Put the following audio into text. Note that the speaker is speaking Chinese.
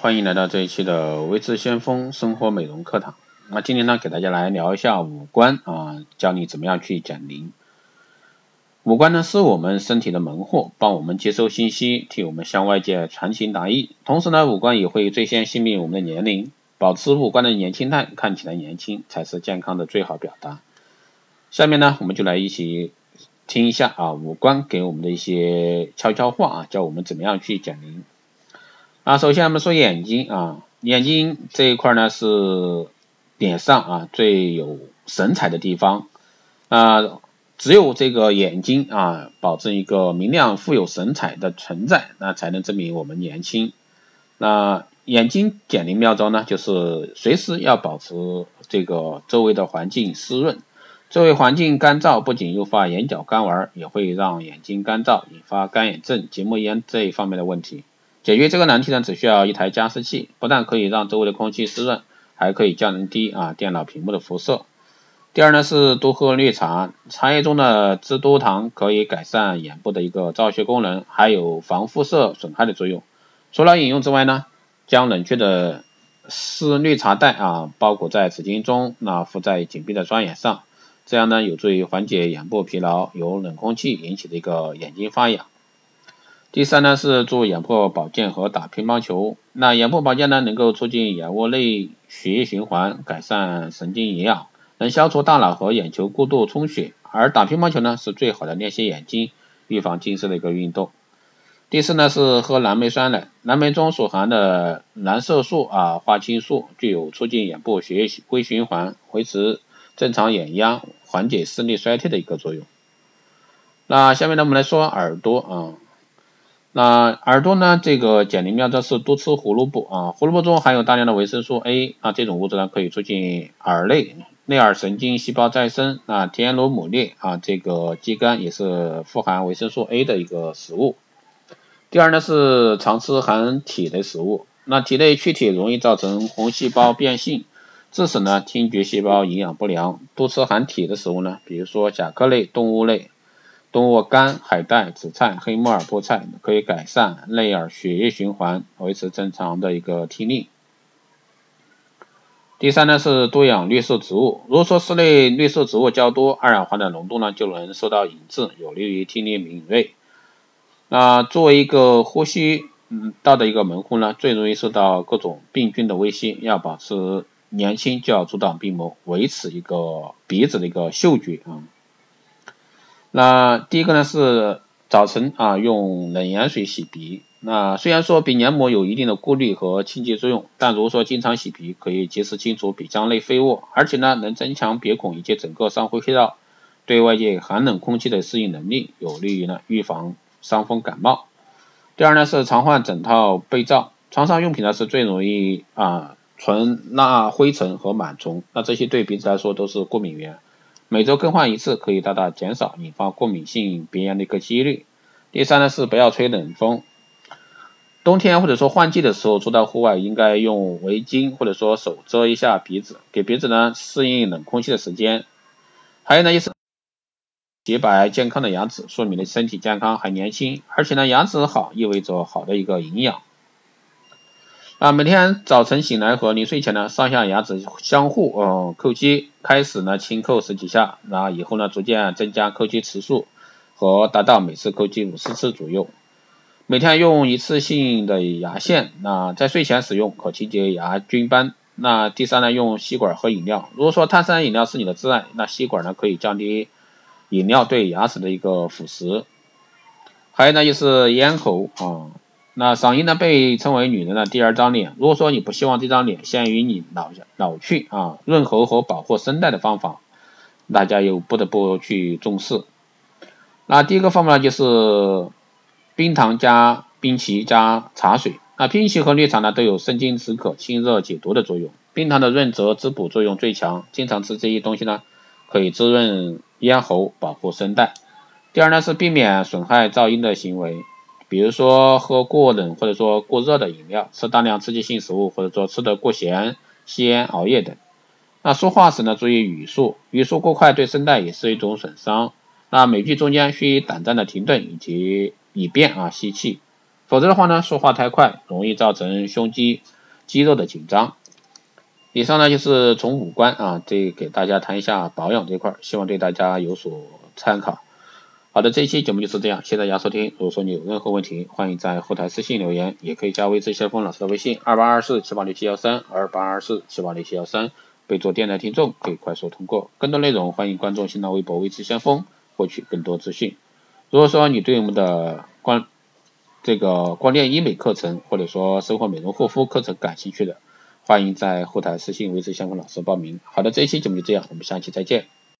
欢迎来到这一期的微智先锋生活美容课堂。那今天呢，给大家来聊一下五官啊，教你怎么样去减龄。五官呢是我们身体的门户，帮我们接收信息，替我们向外界传情达意。同时呢，五官也会最先信命我们的年龄，保持五官的年轻态，看起来年轻才是健康的最好表达。下面呢，我们就来一起听一下啊，五官给我们的一些悄悄话啊，教我们怎么样去减龄。啊，首先我们说眼睛啊，眼睛这一块呢是脸上啊最有神采的地方啊，只有这个眼睛啊保证一个明亮、富有神采的存在，那才能证明我们年轻。那眼睛减龄妙招呢，就是随时要保持这个周围的环境湿润，周围环境干燥不仅诱发眼角干纹，也会让眼睛干燥，引发干眼症、结膜炎这一方面的问题。解决这个难题呢，只需要一台加湿器，不但可以让周围的空气湿润，还可以降低啊电脑屏幕的辐射。第二呢是多喝绿茶，茶叶中的脂多糖可以改善眼部的一个造血功能，还有防辐射损害的作用。除了饮用之外呢，将冷却的湿绿茶袋啊包裹在纸巾中，那敷在紧闭的双眼上，这样呢有助于缓解眼部疲劳，由冷空气引起的一个眼睛发痒。第三呢是做眼部保健和打乒乓球。那眼部保健呢能够促进眼窝内血液循环，改善神经营养，能消除大脑和眼球过度充血。而打乒乓球呢是最好的练习眼睛、预防近视的一个运动。第四呢是喝蓝莓酸奶，蓝莓中所含的蓝色素啊花青素具有促进眼部血液微循环、维持正常眼压、缓解视力衰退的一个作用。那下面呢我们来说耳朵啊。那耳朵呢？这个减龄妙招是多吃胡萝卜啊，胡萝卜中含有大量的维生素 A，啊，这种物质呢可以促进耳内内耳神经细胞再生。啊，田螺、牡蛎啊，这个鸡肝也是富含维生素 A 的一个食物。第二呢是常吃含铁的食物，那体内缺铁容易造成红细胞变性，致使呢听觉细胞营养不良。多吃含铁的食物呢，比如说甲壳类、动物类。动物肝、海带、紫菜、黑木耳、菠菜可以改善内耳血液循环，维持正常的一个听力。第三呢是多养绿色植物，如果说室内绿色植物较多，二氧化碳浓度呢就能受到抑制，有利于听力敏锐。那作为一个呼吸道的一个门户呢，最容易受到各种病菌的威胁，要保持年轻就要阻挡病魔，维持一个鼻子的一个嗅觉啊。那第一个呢是早晨啊用冷盐水洗鼻，那虽然说鼻黏膜有一定的过滤和清洁作用，但如果说经常洗鼻，可以及时清除鼻腔内废物，而且呢能增强鼻孔以及整个上呼吸道对外界寒冷空气的适应能力，有利于呢预防伤风感冒。第二呢是常换整套被罩，床上用品呢是最容易啊存纳灰尘和螨虫，那这些对鼻子来说都是过敏源。每周更换一次，可以大大减少引发过敏性鼻炎的一个几率。第三呢是不要吹冷风，冬天或者说换季的时候出到户外，应该用围巾或者说手遮一下鼻子，给鼻子呢适应冷空气的时间。还有呢就是洁白健康的牙齿，说明你身体健康还年轻，而且呢牙齿好意味着好的一个营养。啊，每天早晨醒来和临睡前呢，上下牙齿相互嗯叩击，开始呢轻叩十几下，然后以后呢逐渐增加叩击次数，和达到每次叩击五十次左右。每天用一次性的牙线，那在睡前使用可清洁牙菌斑。那第三呢，用吸管喝饮料。如果说碳酸饮料是你的挚爱，那吸管呢可以降低饮料对牙齿的一个腐蚀。还有呢就是咽喉啊。那嗓音呢被称为女人的第二张脸，如果说你不希望这张脸先于你老老去啊，润喉和保护声带的方法，大家又不得不去重视。那第一个方法呢就是冰糖加冰淇加茶水。那冰淇和绿茶呢都有生津止渴、清热解毒的作用，冰糖的润泽滋补作用最强，经常吃这些东西呢，可以滋润咽喉、保护声带。第二呢是避免损害噪音的行为。比如说喝过冷或者说过热的饮料，吃大量刺激性食物，或者说吃得过咸、吸烟、熬夜等。那说话时呢，注意语速，语速过快对声带也是一种损伤。那每句中间需短暂的停顿，以及以便啊吸气。否则的话呢，说话太快，容易造成胸肌肌肉的紧张。以上呢就是从五官啊，这给大家谈一下保养这块，希望对大家有所参考。好的，这一期节目就是这样，谢谢大家收听。如果说你有任何问题，欢迎在后台私信留言，也可以加微知先锋老师的微信二八二四七八六七幺三二八二四七八六七幺三，备注电台听众，可以快速通过。更多内容欢迎关注新浪微博微知先锋，获取更多资讯。如果说你对我们的光这个光电医美课程，或者说生活美容护肤课程感兴趣的，欢迎在后台私信微知先锋老师报名。好的，这一期节目就这样，我们下期再见。